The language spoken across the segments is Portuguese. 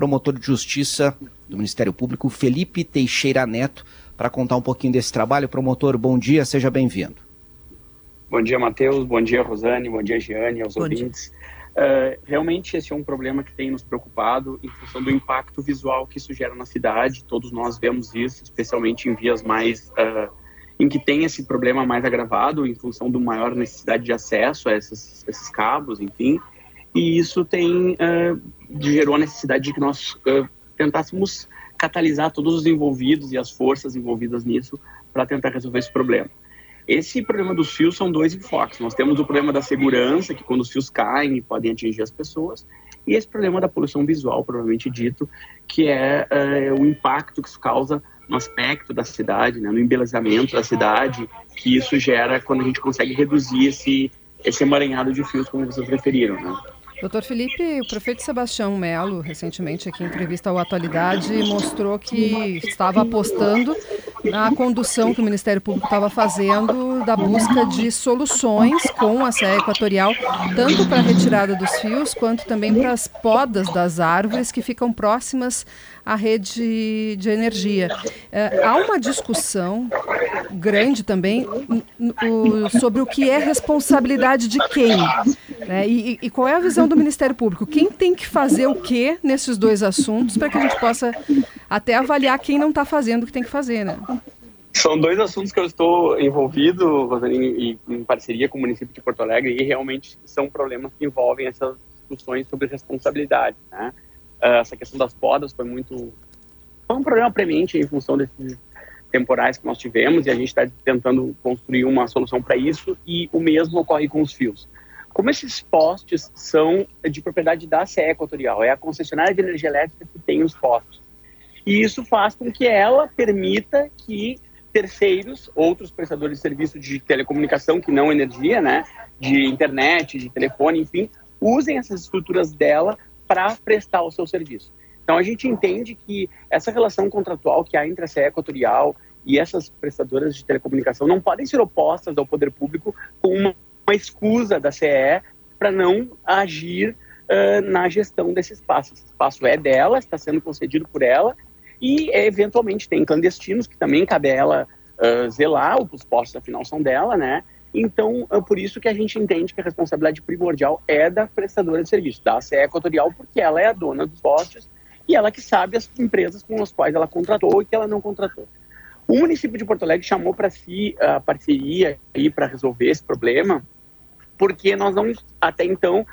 promotor de justiça do Ministério Público, Felipe Teixeira Neto, para contar um pouquinho desse trabalho. Promotor, bom dia, seja bem-vindo. Bom dia, Matheus. Bom dia, Rosane. Bom dia, Giane, aos bom ouvintes. Uh, realmente, esse é um problema que tem nos preocupado em função do impacto visual que isso gera na cidade. Todos nós vemos isso, especialmente em vias mais. Uh, em que tem esse problema mais agravado, em função do maior necessidade de acesso a esses, esses cabos, enfim. E isso tem. Uh, gerou a necessidade de que nós tentássemos catalisar todos os envolvidos e as forças envolvidas nisso para tentar resolver esse problema. Esse problema dos fios são dois enfoques. Nós temos o problema da segurança, que quando os fios caem podem atingir as pessoas, e esse problema da poluição visual, provavelmente dito, que é, é o impacto que isso causa no aspecto da cidade, né, no embelezamento da cidade, que isso gera quando a gente consegue reduzir esse, esse emaranhado de fios, como vocês referiram. Né? Doutor Felipe, o prefeito Sebastião Melo, recentemente aqui em entrevista ao Atualidade, mostrou que estava apostando na condução que o Ministério Público estava fazendo da busca de soluções com a CE Equatorial, tanto para a retirada dos fios, quanto também para as podas das árvores que ficam próximas à rede de energia. É, há uma discussão grande também sobre o que é responsabilidade de quem. Né? E, e, qual é a visão do Ministério Público? Quem tem que fazer o que nesses dois assuntos para que a gente possa até avaliar quem não está fazendo o que tem que fazer, né? São dois assuntos que eu estou envolvido, Rosaline, em parceria com o município de Porto Alegre, e realmente são problemas que envolvem essas discussões sobre responsabilidade. Né? Ah, essa questão das podas foi muito. Foi um problema premente em função desses temporais que nós tivemos, e a gente está tentando construir uma solução para isso, e o mesmo ocorre com os fios. Como esses postes são de propriedade da CE Equatorial, é a concessionária de energia elétrica que tem os postes. E isso faz com que ela permita que terceiros, outros prestadores de serviço de telecomunicação que não energia, né, de internet, de telefone, enfim, usem essas estruturas dela para prestar o seu serviço. Então a gente entende que essa relação contratual que há entre a CE Equatorial e essas prestadoras de telecomunicação não podem ser opostas ao poder público com uma uma da CE para não agir uh, na gestão desse espaço. Esse espaço é dela, está sendo concedido por ela, e eventualmente tem clandestinos que também cabe a ela uh, zelar, os postos afinal são dela, né? Então, é por isso que a gente entende que a responsabilidade primordial é da prestadora de serviço, da CE Equatorial, porque ela é a dona dos postes e ela que sabe as empresas com as quais ela contratou e que ela não contratou. O município de Porto Alegre chamou para si a parceria para resolver esse problema, porque nós não, até então,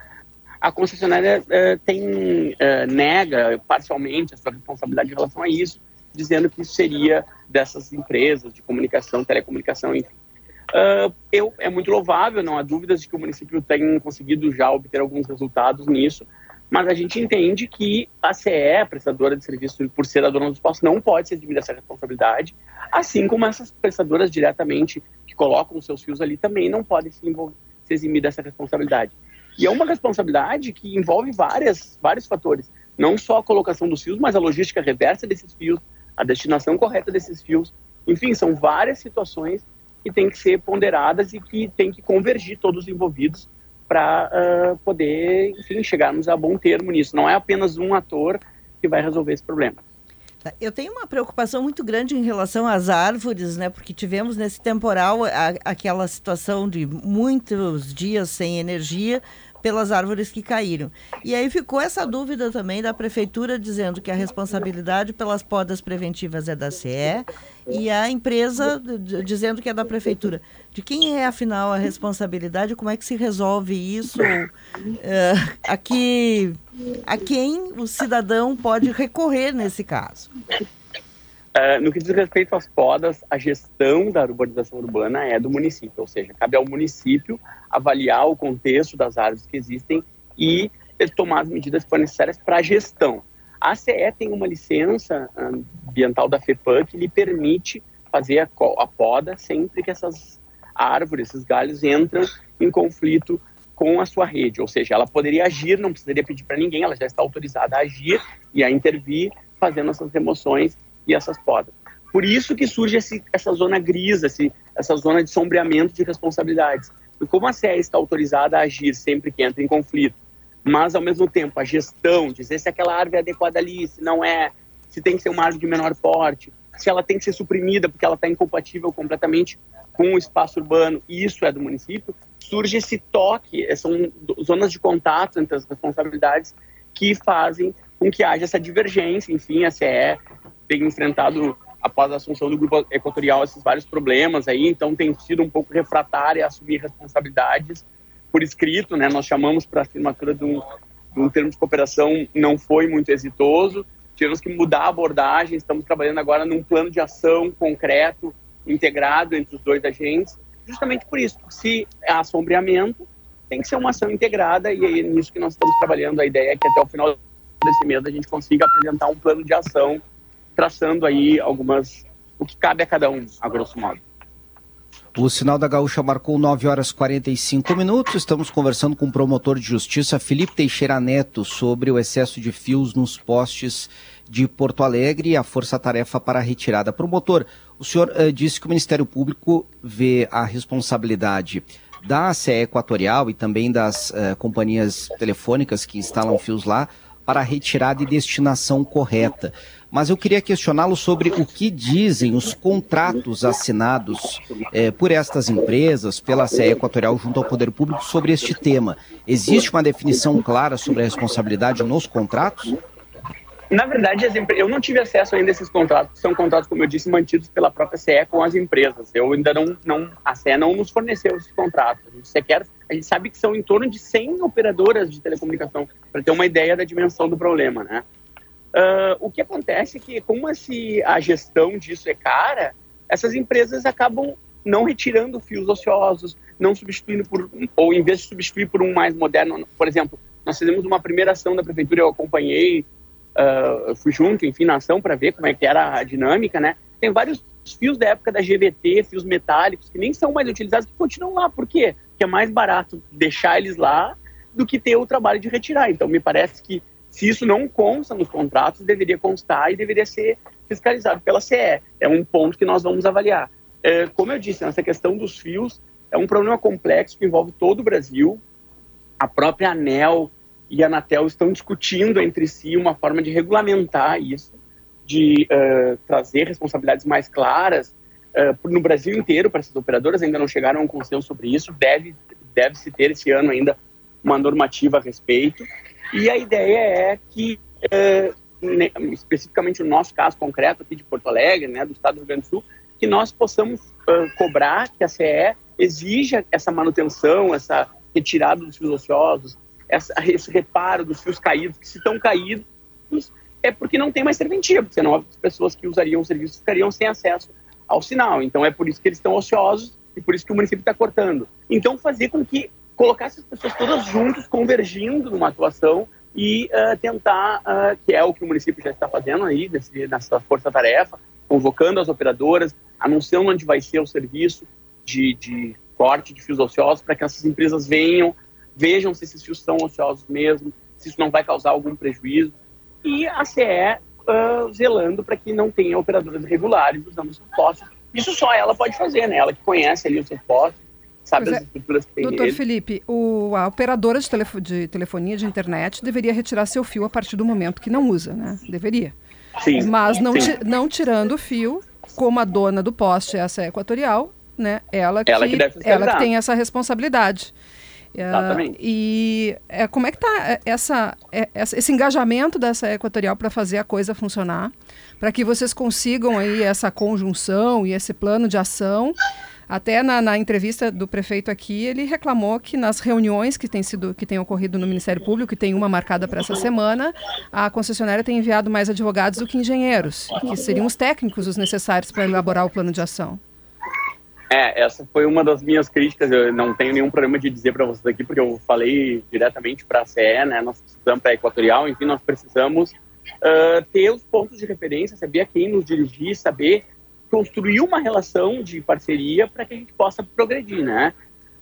a concessionária uh, tem, uh, nega parcialmente a sua responsabilidade em relação a isso, dizendo que isso seria dessas empresas de comunicação, telecomunicação, enfim. Uh, eu, é muito louvável, não há dúvidas de que o município tem conseguido já obter alguns resultados nisso, mas a gente entende que a CE, prestadora de serviço, por ser a dona dos postos, não pode se eximir dessa responsabilidade, assim como essas prestadoras diretamente que colocam os seus fios ali também não podem se se eximir dessa responsabilidade. E é uma responsabilidade que envolve várias, vários fatores, não só a colocação dos fios, mas a logística reversa desses fios, a destinação correta desses fios. Enfim, são várias situações que têm que ser ponderadas e que têm que convergir todos os envolvidos para uh, poder, enfim, chegarmos a bom termo nisso. Não é apenas um ator que vai resolver esse problema. Eu tenho uma preocupação muito grande em relação às árvores, né? Porque tivemos nesse temporal a, aquela situação de muitos dias sem energia pelas árvores que caíram. E aí ficou essa dúvida também da prefeitura dizendo que a responsabilidade pelas podas preventivas é da CE e a empresa dizendo que é da prefeitura. De quem é afinal a responsabilidade? Como é que se resolve isso? Uh, a quem o cidadão pode recorrer nesse caso? Uh, no que diz respeito às podas, a gestão da urbanização urbana é do município, ou seja, cabe ao município avaliar o contexto das árvores que existem e tomar as medidas que forem necessárias para a gestão. A CE tem uma licença ambiental da FEPAM que lhe permite fazer a, a poda sempre que essas árvores, esses galhos entram em conflito com a sua rede, ou seja, ela poderia agir, não precisaria pedir para ninguém, ela já está autorizada a agir e a intervir, fazendo essas remoções e essas podas. Por isso que surge esse, essa zona gris, esse, essa zona de sombreamento de responsabilidades. E como a CE está autorizada a agir sempre que entra em conflito, mas ao mesmo tempo a gestão, dizer se aquela árvore é adequada ali, se não é, se tem que ser uma árvore de menor porte, se ela tem que ser suprimida porque ela está incompatível completamente com o espaço urbano, e isso é do município, surge esse toque, são zonas de contato entre as responsabilidades que fazem com que haja essa divergência. Enfim, a CE tem enfrentado, após a assunção do grupo equatorial, esses vários problemas aí, então tem sido um pouco refratária a assumir responsabilidades por escrito, né? Nós chamamos para a assinatura de um, de um termo de cooperação, não foi muito exitoso, tivemos que mudar a abordagem, estamos trabalhando agora num plano de ação concreto, integrado entre os dois agentes, justamente por isso, se há assombreamento, tem que ser uma ação integrada e é nisso que nós estamos trabalhando. A ideia é que até o final desse mês a gente consiga apresentar um plano de ação, traçando aí algumas, o que cabe a cada um, a grosso modo. O Sinal da Gaúcha marcou 9 horas 45 minutos. Estamos conversando com o promotor de justiça Felipe Teixeira Neto sobre o excesso de fios nos postes de Porto Alegre e a força-tarefa para a retirada. Promotor, o senhor uh, disse que o Ministério Público vê a responsabilidade da ACE Equatorial e também das uh, companhias telefônicas que instalam fios lá para a retirada e destinação correta. Mas eu queria questioná-lo sobre o que dizem os contratos assinados eh, por estas empresas, pela CE Equatorial junto ao Poder Público sobre este tema. Existe uma definição clara sobre a responsabilidade nos contratos? Na verdade, eu não tive acesso ainda a esses contratos, são contratos, como eu disse, mantidos pela própria CE com as empresas. Eu ainda não, não a CE não nos forneceu esses contratos. A gente sequer, a gente sabe que são em torno de 100 operadoras de telecomunicação, para ter uma ideia da dimensão do problema, né? Uh, o que acontece é que, como esse, a gestão disso é cara, essas empresas acabam não retirando fios ociosos, não substituindo por, ou em vez de substituir por um mais moderno, por exemplo, nós fizemos uma primeira ação da prefeitura, eu acompanhei uh, fui junto, enfim, na ação para ver como é que era a dinâmica, né? Tem vários fios da época da GVT, fios metálicos, que nem são mais utilizados, que continuam lá. Por quê? Porque é mais barato deixar eles lá do que ter o trabalho de retirar. Então, me parece que se isso não consta nos contratos, deveria constar e deveria ser fiscalizado pela CE. É um ponto que nós vamos avaliar. É, como eu disse, essa questão dos fios é um problema complexo que envolve todo o Brasil. A própria ANEL e a Anatel estão discutindo entre si uma forma de regulamentar isso, de uh, trazer responsabilidades mais claras uh, no Brasil inteiro para essas operadoras. Ainda não chegaram a um consenso sobre isso. Deve deve se ter esse ano ainda uma normativa a respeito. E a ideia é que uh, especificamente no nosso caso concreto aqui de Porto Alegre, né, do Estado do Rio Grande do Sul, que nós possamos cobrar que a CE exija essa manutenção, essa retirada dos fios ociosos, essa, esse reparo dos fios caídos, que se estão caídos é porque não tem mais serventia, porque senão as pessoas que usariam o serviço ficariam sem acesso ao sinal. Então é por isso que eles estão ociosos e por isso que o município está cortando. Então fazer com que colocasse as pessoas todas juntas, convergindo numa atuação e uh, tentar, uh, que é o que o município já está fazendo aí, nesse, nessa força-tarefa, convocando as operadoras, anunciando onde vai ser o serviço de, de corte de fios ociosos, para que essas empresas venham vejam se esses fios são ociosos mesmo, se isso não vai causar algum prejuízo. E a CE uh, zelando para que não tenha operadoras irregulares usando os postos. Isso só ela pode fazer, né? Ela que conhece ali os seus postos, sabe pois as é. estruturas que tem Doutor nele. Felipe, o, a operadora de, telefo, de telefonia de internet deveria retirar seu fio a partir do momento que não usa, né? Deveria. Sim. Mas não, sim. não tirando o fio, como a dona do poste, essa é equatorial, né? Ela que, ela que, ela que tem essa responsabilidade. Exatamente. Uh, e é, como é que está essa, é, esse engajamento dessa Equatorial para fazer a coisa funcionar? Para que vocês consigam aí essa conjunção e esse plano de ação. Até na, na, entrevista do prefeito aqui, ele reclamou que nas reuniões que têm sido que têm ocorrido no Ministério Público, que tem uma marcada para essa semana, a concessionária tem enviado mais advogados do que engenheiros, que seriam os técnicos os necessários para elaborar o plano de ação. É, essa foi uma das minhas críticas. Eu não tenho nenhum problema de dizer para vocês aqui, porque eu falei diretamente para a CE, né? Nós precisamos para a Equatorial, enfim, nós precisamos uh, ter os pontos de referência, saber a quem nos dirigir, saber construir uma relação de parceria para que a gente possa progredir, né?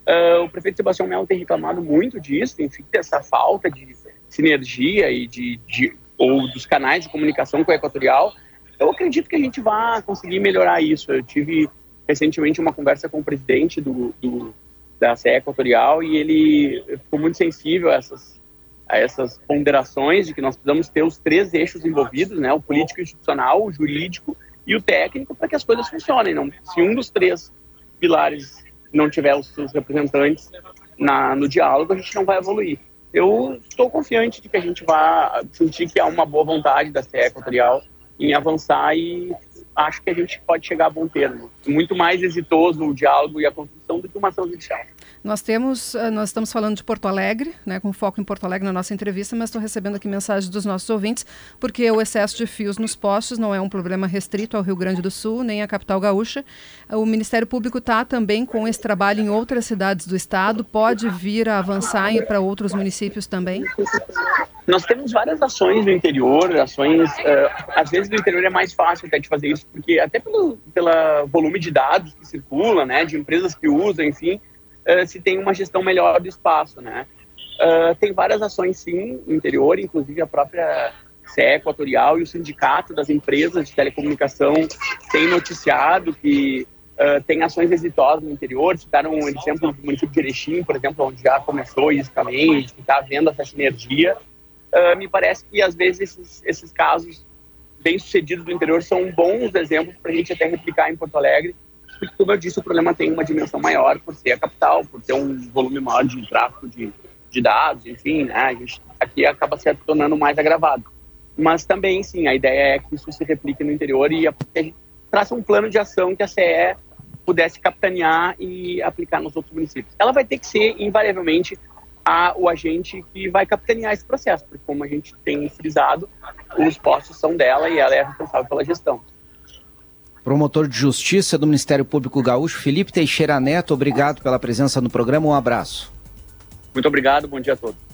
Uh, o prefeito Sebastião Melo tem reclamado muito disso, enfim, dessa falta de sinergia e de, de ou dos canais de comunicação com a Equatorial. Eu acredito que a gente vai conseguir melhorar isso. Eu tive recentemente uma conversa com o presidente do, do da CE Equatorial e ele ficou muito sensível a essas a essas ponderações de que nós precisamos ter os três eixos envolvidos, né, o político institucional, o jurídico e o técnico, para que as coisas funcionem. Não, se um dos três pilares não tiver os seus representantes na, no diálogo, a gente não vai evoluir. Eu estou confiante de que a gente vai sentir que há uma boa vontade da CE Equatorial em avançar e acho que a gente pode chegar a bom termo. Muito mais exitoso o diálogo e a construção do que uma ação judicial. Nós temos, eh, nós estamos falando de Porto Alegre, né, com foco em Porto Alegre na nossa entrevista, mas estou recebendo aqui mensagens dos nossos ouvintes, porque o excesso de fios nos postes não é um problema restrito ao Rio Grande do Sul, nem à capital gaúcha. O Ministério Público está também com esse trabalho em outras cidades do estado, pode vir a avançar para outros municípios também? Nós temos várias ações no interior, ações, uh, às vezes no interior é mais fácil até de fazer isso, porque até pelo pela volume de dados que circula, né, de empresas que usam, enfim, uh, se tem uma gestão melhor do espaço, né. Uh, tem várias ações, sim, no interior, inclusive a própria CE Equatorial e o Sindicato das Empresas de Telecomunicação tem noticiado que uh, tem ações exitosas no interior. Citaram um exemplo do município de Erechim, por exemplo, onde já começou isso também, que está havendo essa sinergia. Uh, me parece que, às vezes, esses, esses casos bem-sucedidos do interior são bons exemplos para a gente até replicar em Porto Alegre, porque, como eu disse, o problema tem uma dimensão maior por ser a capital, por ter um volume maior de tráfego de, de dados, enfim, né? a gente aqui acaba se tornando mais agravado. Mas também, sim, a ideia é que isso se replique no interior e a, a gente traça um plano de ação que a CE pudesse capitanear e aplicar nos outros municípios. Ela vai ter que ser, invariavelmente, a, o agente que vai capitanear esse processo, porque como a gente tem frisado, os postos são dela e ela é responsável pela gestão. Promotor de Justiça do Ministério Público Gaúcho, Felipe Teixeira Neto, obrigado pela presença no programa, um abraço. Muito obrigado, bom dia a todos.